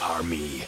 Army.